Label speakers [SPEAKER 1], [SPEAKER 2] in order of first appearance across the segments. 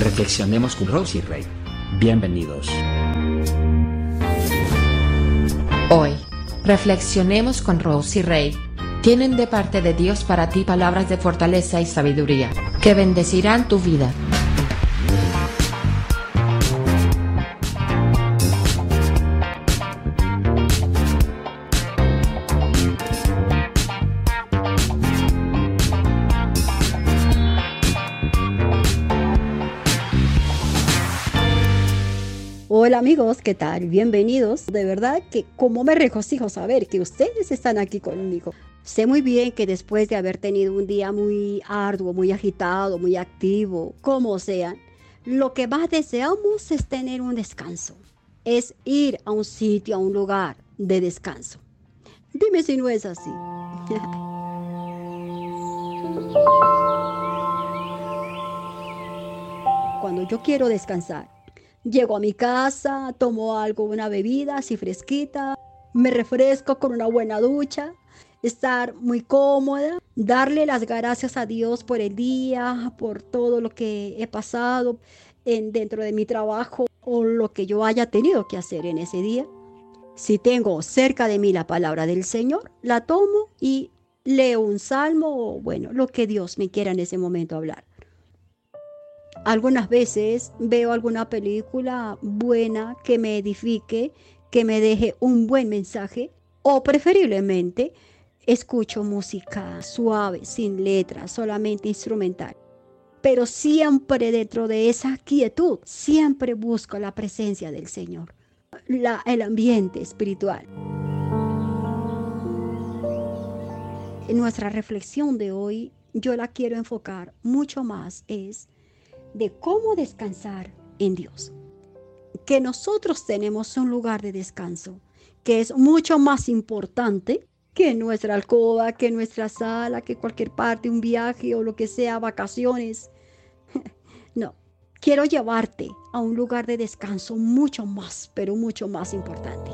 [SPEAKER 1] Reflexionemos con Rosy Rey. Bienvenidos.
[SPEAKER 2] Hoy, reflexionemos con Rosy Rey. Tienen de parte de Dios para ti palabras de fortaleza y sabiduría, que bendecirán tu vida.
[SPEAKER 3] Hola amigos, ¿qué tal? Bienvenidos. De verdad que como me regocijo saber que ustedes están aquí conmigo. Sé muy bien que después de haber tenido un día muy arduo, muy agitado, muy activo, como sea, lo que más deseamos es tener un descanso. Es ir a un sitio, a un lugar de descanso. Dime si no es así. Cuando yo quiero descansar, Llego a mi casa, tomo algo, una bebida así fresquita, me refresco con una buena ducha, estar muy cómoda, darle las gracias a Dios por el día, por todo lo que he pasado en, dentro de mi trabajo o lo que yo haya tenido que hacer en ese día. Si tengo cerca de mí la palabra del Señor, la tomo y leo un salmo o bueno, lo que Dios me quiera en ese momento hablar. Algunas veces veo alguna película buena que me edifique, que me deje un buen mensaje o preferiblemente escucho música suave, sin letras, solamente instrumental. Pero siempre dentro de esa quietud, siempre busco la presencia del Señor, el ambiente espiritual. En nuestra reflexión de hoy, yo la quiero enfocar mucho más es de cómo descansar en Dios. Que nosotros tenemos un lugar de descanso que es mucho más importante que nuestra alcoba, que nuestra sala, que cualquier parte, un viaje o lo que sea, vacaciones. No, quiero llevarte a un lugar de descanso mucho más, pero mucho más importante.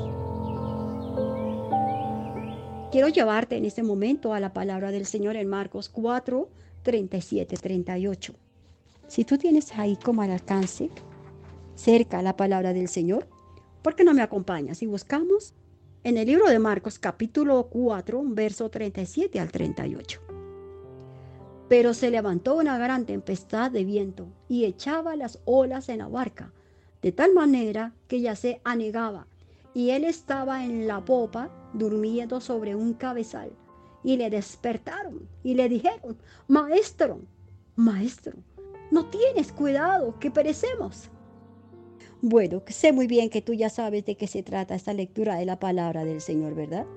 [SPEAKER 3] Quiero llevarte en este momento a la palabra del Señor en Marcos 4, 37, 38. Si tú tienes ahí como al alcance, cerca la palabra del Señor, ¿por qué no me acompañas? Y buscamos en el libro de Marcos capítulo 4, verso 37 al 38. Pero se levantó una gran tempestad de viento y echaba las olas en la barca, de tal manera que ya se anegaba, y él estaba en la popa durmiendo sobre un cabezal. Y le despertaron y le dijeron, Maestro, Maestro, no tienes cuidado, que perecemos. Bueno, sé muy bien que tú ya sabes de qué se trata esta lectura de la palabra del Señor, ¿verdad?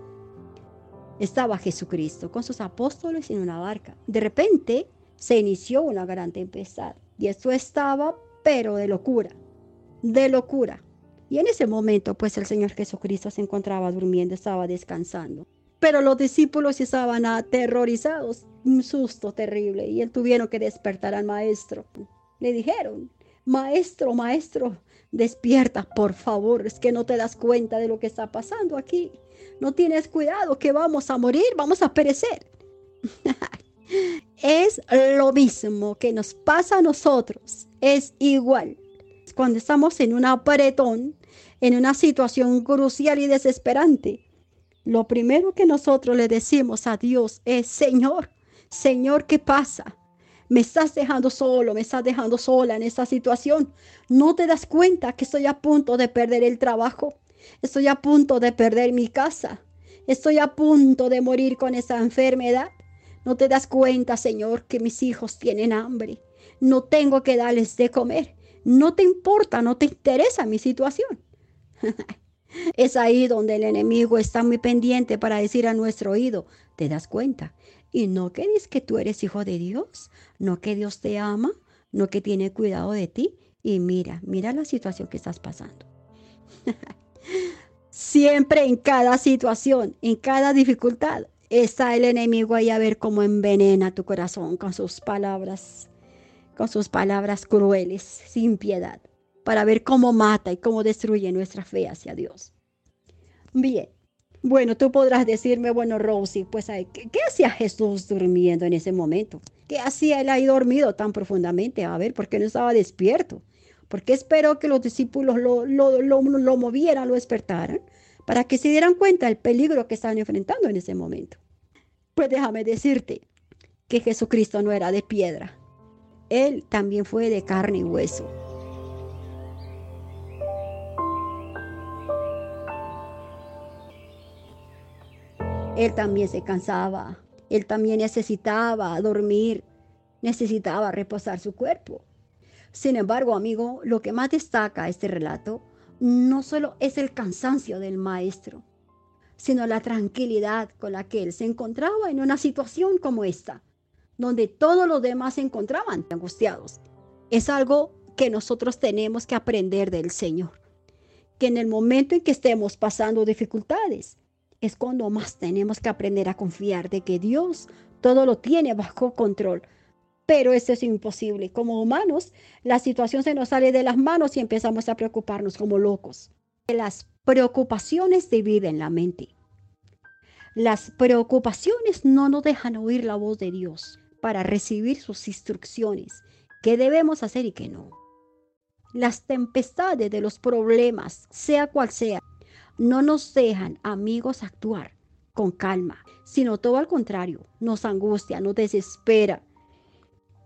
[SPEAKER 3] Estaba Jesucristo con sus apóstoles en una barca. De repente se inició una gran tempestad y esto estaba, pero de locura, de locura. Y en ese momento, pues el Señor Jesucristo se encontraba durmiendo, estaba descansando. Pero los discípulos estaban aterrorizados, un susto terrible, y él tuvieron que despertar al maestro. Le dijeron, maestro, maestro, despierta, por favor, es que no te das cuenta de lo que está pasando aquí. No tienes cuidado, que vamos a morir, vamos a perecer. es lo mismo que nos pasa a nosotros, es igual. Cuando estamos en un apretón, en una situación crucial y desesperante, lo primero que nosotros le decimos a Dios es, Señor, Señor, ¿qué pasa? Me estás dejando solo, me estás dejando sola en esta situación. No te das cuenta que estoy a punto de perder el trabajo. Estoy a punto de perder mi casa. Estoy a punto de morir con esa enfermedad. No te das cuenta, Señor, que mis hijos tienen hambre. No tengo que darles de comer. No te importa, no te interesa mi situación. Es ahí donde el enemigo está muy pendiente para decir a nuestro oído, ¿te das cuenta? Y no que dices que tú eres hijo de Dios, no que Dios te ama, no que tiene cuidado de ti. Y mira, mira la situación que estás pasando. Siempre en cada situación, en cada dificultad, está el enemigo ahí a ver cómo envenena tu corazón con sus palabras, con sus palabras crueles, sin piedad para ver cómo mata y cómo destruye nuestra fe hacia Dios. Bien, bueno, tú podrás decirme, bueno, Rosy, pues, ¿qué, hacía Jesús durmiendo en ese momento? ¿Qué hacía él ahí dormido tan profundamente? A ver, ¿por qué no estaba despierto? ¿Por qué esperó que los discípulos lo, lo, lo, lo movieran, lo despertaran? Para que se dieran cuenta del peligro que estaban enfrentando en ese momento. Pues déjame decirte que Jesucristo no era de piedra. Él también fue de carne y hueso. Él también se cansaba, él también necesitaba dormir, necesitaba reposar su cuerpo. Sin embargo, amigo, lo que más destaca este relato no solo es el cansancio del maestro, sino la tranquilidad con la que él se encontraba en una situación como esta, donde todos los demás se encontraban angustiados. Es algo que nosotros tenemos que aprender del Señor, que en el momento en que estemos pasando dificultades, es cuando más tenemos que aprender a confiar de que Dios todo lo tiene bajo control. Pero eso es imposible. Como humanos, la situación se nos sale de las manos y empezamos a preocuparnos como locos. Las preocupaciones dividen la mente. Las preocupaciones no nos dejan oír la voz de Dios para recibir sus instrucciones, qué debemos hacer y qué no. Las tempestades de los problemas, sea cual sea, no nos dejan, amigos, actuar con calma, sino todo al contrario, nos angustia, nos desespera.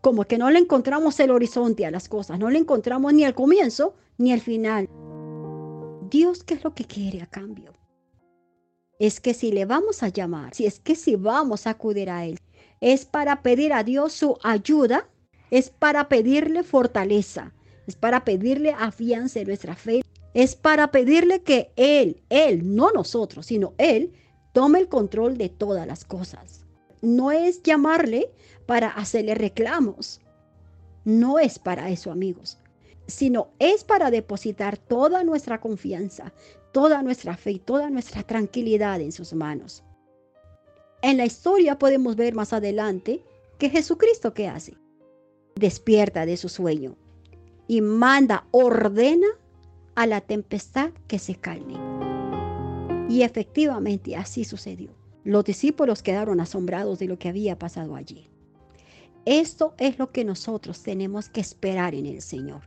[SPEAKER 3] Como que no le encontramos el horizonte a las cosas, no le encontramos ni el comienzo ni el final. Dios, ¿qué es lo que quiere a cambio? Es que si le vamos a llamar, si es que si vamos a acudir a Él, es para pedir a Dios su ayuda, es para pedirle fortaleza, es para pedirle afianza en nuestra fe, es para pedirle que Él, Él, no nosotros, sino Él, tome el control de todas las cosas. No es llamarle para hacerle reclamos. No es para eso, amigos, sino es para depositar toda nuestra confianza, toda nuestra fe y toda nuestra tranquilidad en sus manos. En la historia podemos ver más adelante que Jesucristo qué hace? Despierta de su sueño y manda, ordena a la tempestad que se calme. Y efectivamente así sucedió. Los discípulos quedaron asombrados de lo que había pasado allí. Esto es lo que nosotros tenemos que esperar en el Señor.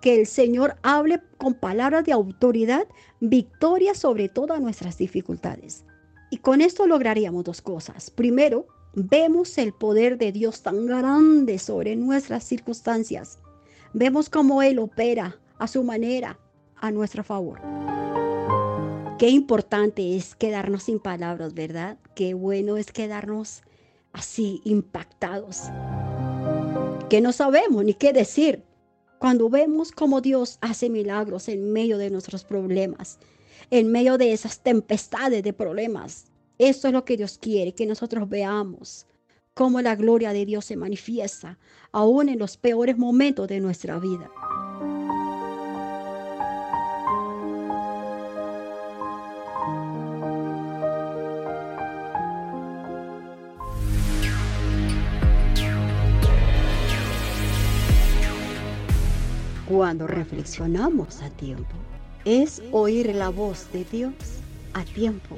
[SPEAKER 3] Que el Señor hable con palabras de autoridad, victoria sobre todas nuestras dificultades. Y con esto lograríamos dos cosas. Primero, vemos el poder de Dios tan grande sobre nuestras circunstancias. Vemos cómo Él opera a su manera, a nuestro favor. Qué importante es quedarnos sin palabras, ¿verdad? Qué bueno es quedarnos así impactados. Que no sabemos ni qué decir cuando vemos cómo Dios hace milagros en medio de nuestros problemas, en medio de esas tempestades de problemas. Eso es lo que Dios quiere, que nosotros veamos cómo la gloria de Dios se manifiesta aún en los peores momentos de nuestra vida. Cuando reflexionamos a tiempo, es oír la voz de Dios a tiempo.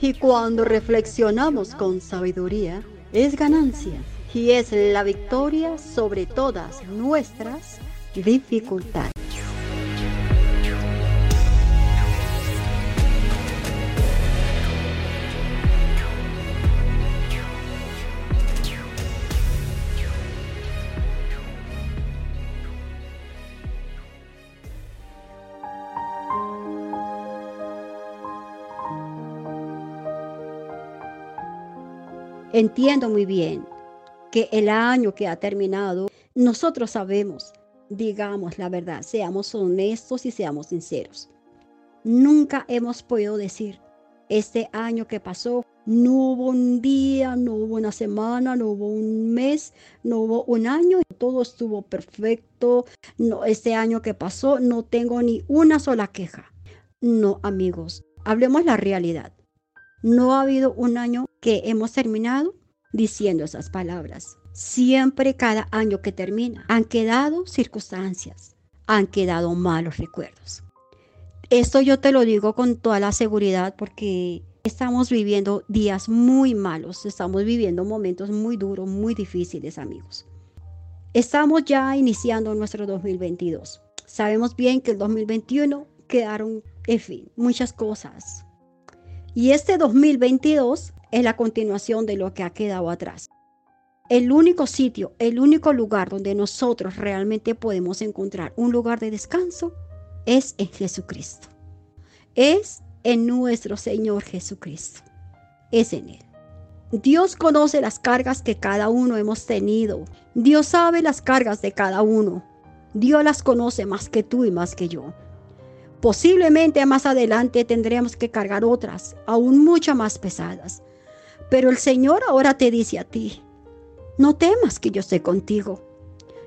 [SPEAKER 3] Y cuando reflexionamos con sabiduría, es ganancia y es la victoria sobre todas nuestras dificultades. Entiendo muy bien que el año que ha terminado, nosotros sabemos, digamos la verdad, seamos honestos y seamos sinceros. Nunca hemos podido decir, este año que pasó, no hubo un día, no hubo una semana, no hubo un mes, no hubo un año, todo estuvo perfecto. No, este año que pasó, no tengo ni una sola queja. No, amigos, hablemos la realidad. No ha habido un año que hemos terminado diciendo esas palabras. Siempre cada año que termina han quedado circunstancias, han quedado malos recuerdos. Esto yo te lo digo con toda la seguridad porque Estamos viviendo días muy malos, estamos viviendo momentos muy duros, muy difíciles, amigos. Estamos ya iniciando nuestro 2022. Sabemos bien que el 2021 quedaron, en fin, muchas cosas. Y este 2022 es la continuación de lo que ha quedado atrás. El único sitio, el único lugar donde nosotros realmente podemos encontrar un lugar de descanso es en Jesucristo. Es en nuestro Señor Jesucristo. Es en Él. Dios conoce las cargas que cada uno hemos tenido. Dios sabe las cargas de cada uno. Dios las conoce más que tú y más que yo. Posiblemente más adelante tendremos que cargar otras, aún mucho más pesadas. Pero el Señor ahora te dice a ti, no temas que yo esté contigo.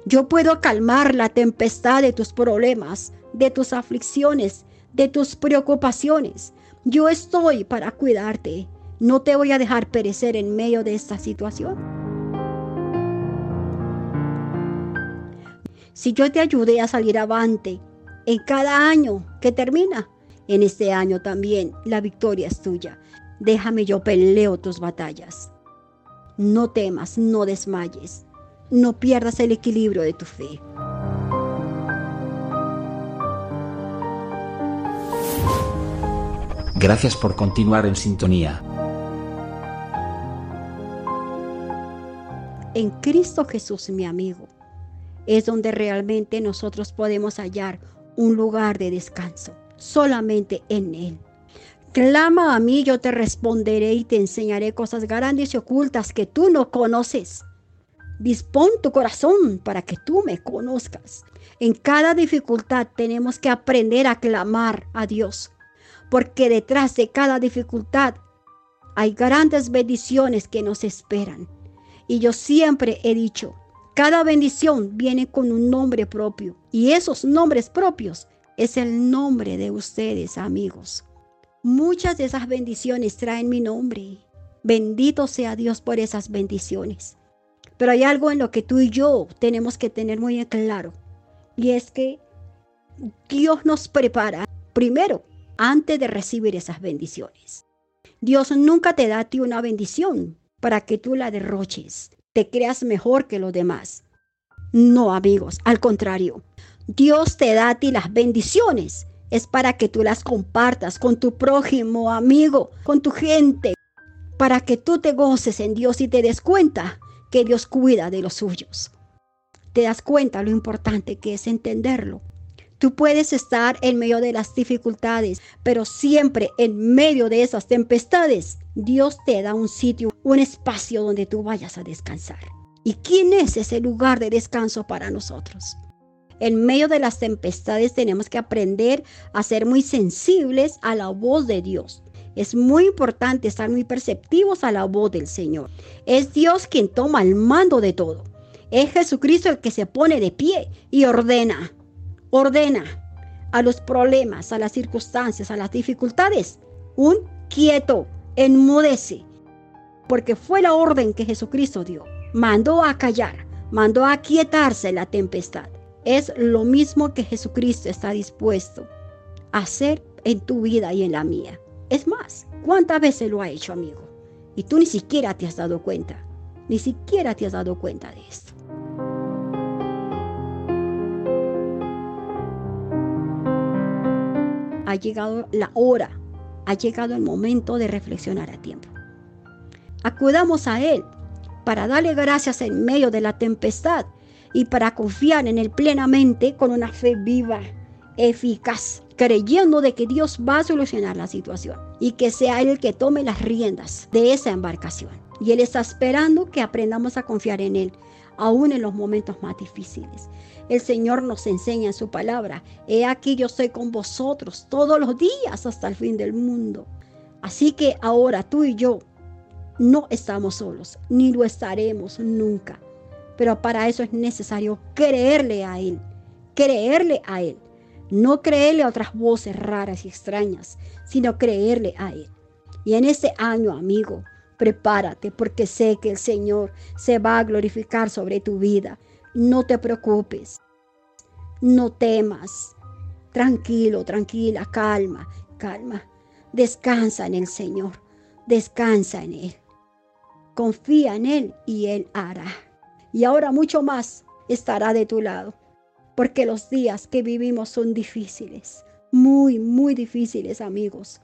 [SPEAKER 3] Yo puedo calmar la tempestad de tus problemas, de tus aflicciones, de tus preocupaciones. Yo estoy para cuidarte. No te voy a dejar perecer en medio de esta situación. Si yo te ayudé a salir avante en cada año que termina, en este año también la victoria es tuya. Déjame yo peleo tus batallas. No temas, no desmayes, no pierdas el equilibrio de tu fe.
[SPEAKER 1] Gracias por continuar en sintonía.
[SPEAKER 3] En Cristo Jesús, mi amigo, es donde realmente nosotros podemos hallar un lugar de descanso, solamente en Él. Clama a mí, yo te responderé y te enseñaré cosas grandes y ocultas que tú no conoces. Dispón tu corazón para que tú me conozcas. En cada dificultad tenemos que aprender a clamar a Dios porque detrás de cada dificultad hay grandes bendiciones que nos esperan. Y yo siempre he dicho, cada bendición viene con un nombre propio y esos nombres propios es el nombre de ustedes, amigos. Muchas de esas bendiciones traen mi nombre. Bendito sea Dios por esas bendiciones. Pero hay algo en lo que tú y yo tenemos que tener muy claro. Y es que Dios nos prepara primero antes de recibir esas bendiciones. Dios nunca te da a ti una bendición para que tú la derroches, te creas mejor que los demás. No, amigos, al contrario. Dios te da a ti las bendiciones. Es para que tú las compartas con tu prójimo, amigo, con tu gente, para que tú te goces en Dios y te des cuenta que Dios cuida de los suyos. Te das cuenta lo importante que es entenderlo Tú puedes estar en medio de las dificultades, pero siempre en medio de esas tempestades, Dios te da un sitio, un espacio donde tú vayas a descansar. ¿Y quién es ese lugar de descanso para nosotros? En medio de las tempestades tenemos que aprender a ser muy sensibles a la voz de Dios. Es muy importante estar muy perceptivos a la voz del Señor. Es Dios quien toma el mando de todo. Es Jesucristo el que se pone de pie y ordena. Ordena a los problemas, a las circunstancias, a las dificultades, un quieto, enmudece, porque fue la orden que Jesucristo dio. Mandó a callar, mandó a quietarse la tempestad. Es lo mismo que Jesucristo está dispuesto a hacer en tu vida y en la mía. Es más, ¿cuántas veces lo ha hecho, amigo? Y tú ni siquiera te has dado cuenta, ni siquiera te has dado cuenta de esto. ha llegado la hora, ha llegado el momento de reflexionar a tiempo. Acudamos a Él para darle gracias en medio de la tempestad y para confiar en Él plenamente con una fe viva, eficaz, creyendo de que Dios va a solucionar la situación y que sea Él el que tome las riendas de esa embarcación. Y Él está esperando que aprendamos a confiar en Él, aún en los momentos más difíciles. El Señor nos enseña en su palabra, he aquí yo estoy con vosotros todos los días hasta el fin del mundo. Así que ahora tú y yo no estamos solos, ni lo estaremos nunca. Pero para eso es necesario creerle a Él, creerle a Él. No creerle a otras voces raras y extrañas, sino creerle a Él. Y en este año, amigo, prepárate porque sé que el Señor se va a glorificar sobre tu vida. No te preocupes, no temas. Tranquilo, tranquila, calma, calma. Descansa en el Señor. Descansa en Él. Confía en Él y Él hará. Y ahora mucho más estará de tu lado, porque los días que vivimos son difíciles, muy, muy difíciles amigos.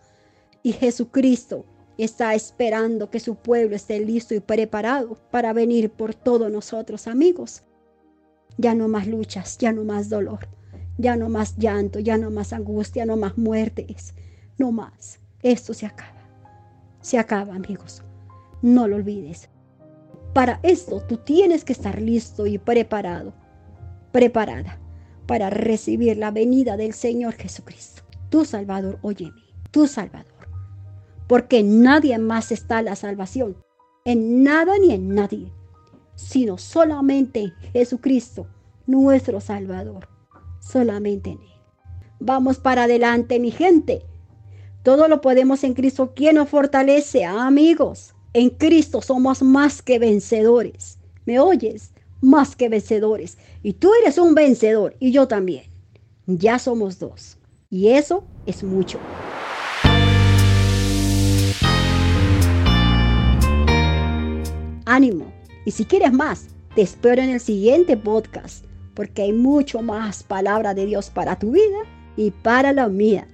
[SPEAKER 3] Y Jesucristo está esperando que su pueblo esté listo y preparado para venir por todos nosotros amigos. Ya no más luchas, ya no más dolor, ya no más llanto, ya no más angustia, no más muertes, no más. Esto se acaba. Se acaba amigos. No lo olvides. Para esto tú tienes que estar listo y preparado, preparada para recibir la venida del Señor Jesucristo. Tu Salvador, óyeme, tu Salvador. Porque nadie más está la salvación, en nada ni en nadie, sino solamente en Jesucristo, nuestro Salvador, solamente en Él. Vamos para adelante, mi gente. Todo lo podemos en Cristo, quien nos fortalece, amigos. En Cristo somos más que vencedores. ¿Me oyes? Más que vencedores. Y tú eres un vencedor y yo también. Ya somos dos. Y eso es mucho. Ánimo. Y si quieres más, te espero en el siguiente podcast, porque hay mucho más palabra de Dios para tu vida y para la mía.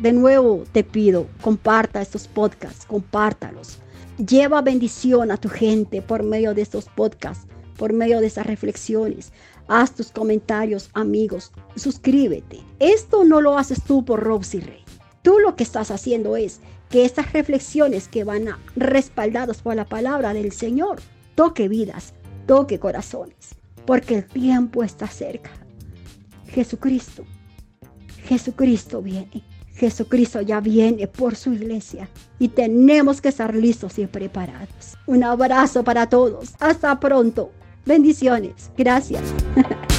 [SPEAKER 3] De nuevo te pido, comparta estos podcasts, compártalos Lleva bendición a tu gente por medio de estos podcasts, por medio de esas reflexiones. Haz tus comentarios, amigos. Suscríbete. Esto no lo haces tú por Roxy Rey. Tú lo que estás haciendo es que estas reflexiones que van a, respaldadas por la palabra del Señor toque vidas, toque corazones, porque el tiempo está cerca. Jesucristo, Jesucristo viene. Jesucristo ya viene por su iglesia y tenemos que estar listos y preparados. Un abrazo para todos. Hasta pronto. Bendiciones. Gracias.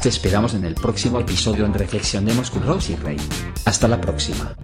[SPEAKER 1] Te esperamos en el próximo episodio en Reflexionemos con Rosy Rey. Hasta la próxima.